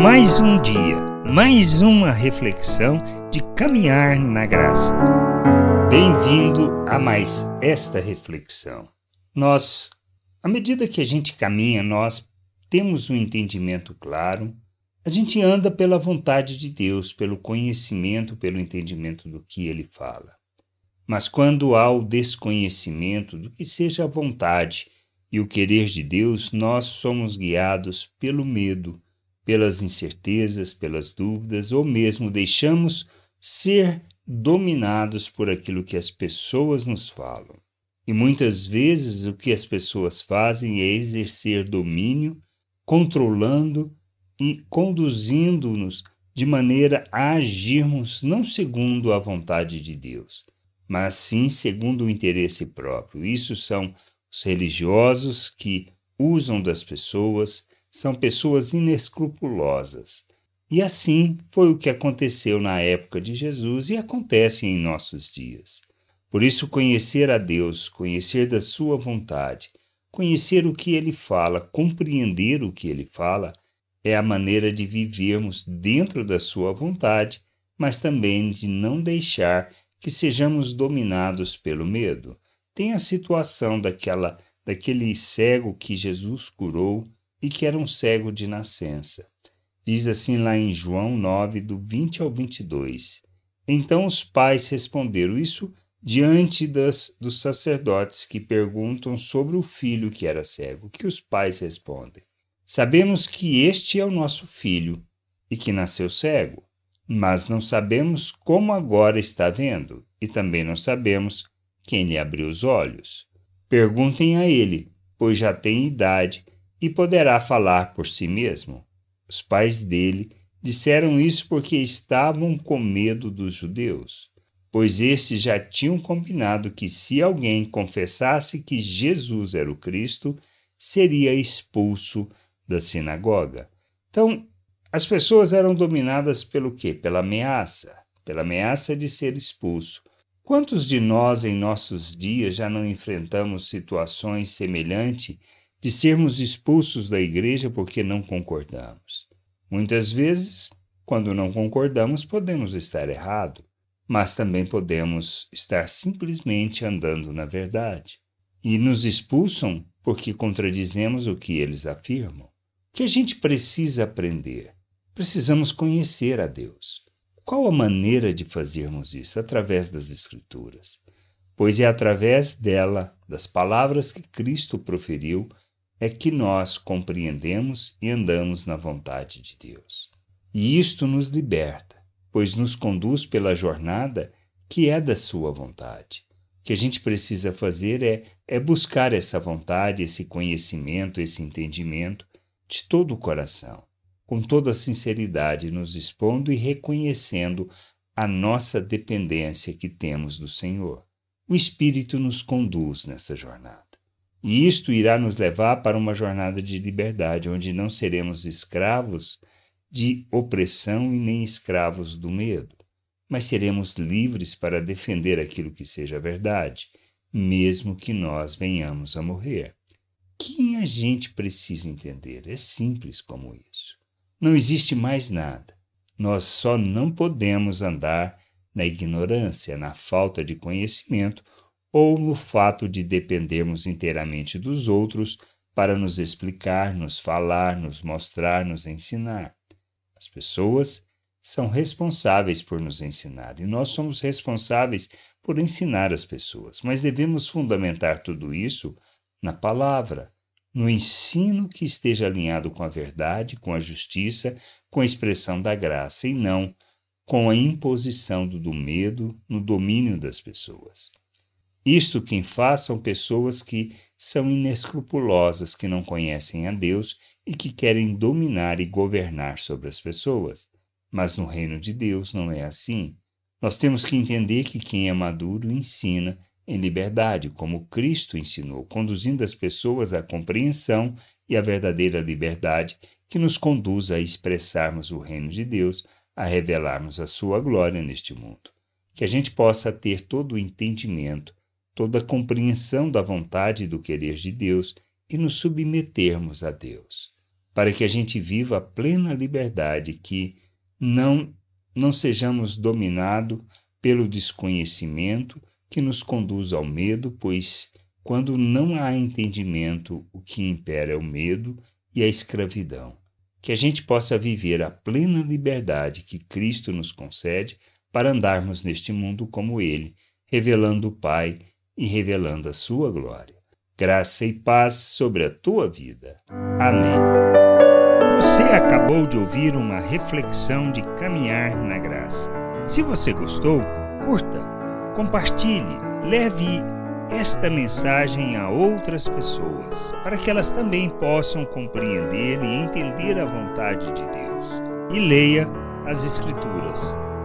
Mais um dia, mais uma reflexão de caminhar na graça. Bem-vindo a mais esta reflexão. Nós, à medida que a gente caminha, nós temos um entendimento claro, a gente anda pela vontade de Deus, pelo conhecimento, pelo entendimento do que ele fala. Mas quando há o desconhecimento do que seja a vontade e o querer de Deus, nós somos guiados pelo medo pelas incertezas, pelas dúvidas, ou mesmo deixamos ser dominados por aquilo que as pessoas nos falam. E muitas vezes o que as pessoas fazem é exercer domínio, controlando e conduzindo-nos de maneira a agirmos não segundo a vontade de Deus, mas sim segundo o interesse próprio. Isso são os religiosos que usam das pessoas, são pessoas inescrupulosas. E assim foi o que aconteceu na época de Jesus e acontece em nossos dias. Por isso, conhecer a Deus, conhecer da Sua vontade, conhecer o que Ele fala, compreender o que Ele fala, é a maneira de vivermos dentro da Sua vontade, mas também de não deixar que sejamos dominados pelo medo. Tem a situação daquela, daquele cego que Jesus curou e que era um cego de nascença. Diz assim lá em João 9, do 20 ao 22. Então os pais responderam isso diante das, dos sacerdotes que perguntam sobre o filho que era cego. Que os pais respondem: Sabemos que este é o nosso filho e que nasceu cego, mas não sabemos como agora está vendo e também não sabemos quem lhe abriu os olhos. Perguntem a ele, pois já tem idade e poderá falar por si mesmo. Os pais dele disseram isso porque estavam com medo dos judeus, pois estes já tinham combinado que se alguém confessasse que Jesus era o Cristo, seria expulso da sinagoga. Então, as pessoas eram dominadas pelo quê? Pela ameaça, pela ameaça de ser expulso. Quantos de nós em nossos dias já não enfrentamos situações semelhantes de sermos expulsos da igreja porque não concordamos. Muitas vezes, quando não concordamos, podemos estar errado, mas também podemos estar simplesmente andando na verdade. E nos expulsam porque contradizemos o que eles afirmam. O que a gente precisa aprender? Precisamos conhecer a Deus. Qual a maneira de fazermos isso? Através das Escrituras. Pois é através dela, das palavras que Cristo proferiu, é que nós compreendemos e andamos na vontade de Deus. E isto nos liberta, pois nos conduz pela jornada que é da Sua vontade. O que a gente precisa fazer é, é buscar essa vontade, esse conhecimento, esse entendimento de todo o coração, com toda a sinceridade, nos expondo e reconhecendo a nossa dependência que temos do Senhor. O Espírito nos conduz nessa jornada. E isto irá nos levar para uma jornada de liberdade, onde não seremos escravos de opressão e nem escravos do medo, mas seremos livres para defender aquilo que seja verdade, mesmo que nós venhamos a morrer. Quem a gente precisa entender? É simples como isso. Não existe mais nada. Nós só não podemos andar na ignorância, na falta de conhecimento ou no fato de dependermos inteiramente dos outros para nos explicar, nos falar, nos mostrar, nos ensinar. As pessoas são responsáveis por nos ensinar e nós somos responsáveis por ensinar as pessoas, mas devemos fundamentar tudo isso na palavra, no ensino que esteja alinhado com a verdade, com a justiça, com a expressão da graça e não com a imposição do medo no domínio das pessoas. Isto quem faz são pessoas que são inescrupulosas, que não conhecem a Deus e que querem dominar e governar sobre as pessoas. Mas no reino de Deus não é assim. Nós temos que entender que quem é maduro ensina em liberdade, como Cristo ensinou, conduzindo as pessoas à compreensão e à verdadeira liberdade que nos conduz a expressarmos o reino de Deus, a revelarmos a sua glória neste mundo. Que a gente possa ter todo o entendimento toda a compreensão da vontade e do querer de Deus e nos submetermos a Deus. para que a gente viva a plena liberdade, que não não sejamos dominados pelo desconhecimento que nos conduz ao medo, pois quando não há entendimento, o que impera é o medo e a escravidão. Que a gente possa viver a plena liberdade que Cristo nos concede para andarmos neste mundo como Ele, revelando o Pai e revelando a Sua glória. Graça e paz sobre a tua vida. Amém. Você acabou de ouvir uma reflexão de caminhar na graça. Se você gostou, curta, compartilhe, leve esta mensagem a outras pessoas, para que elas também possam compreender e entender a vontade de Deus. E leia as Escrituras,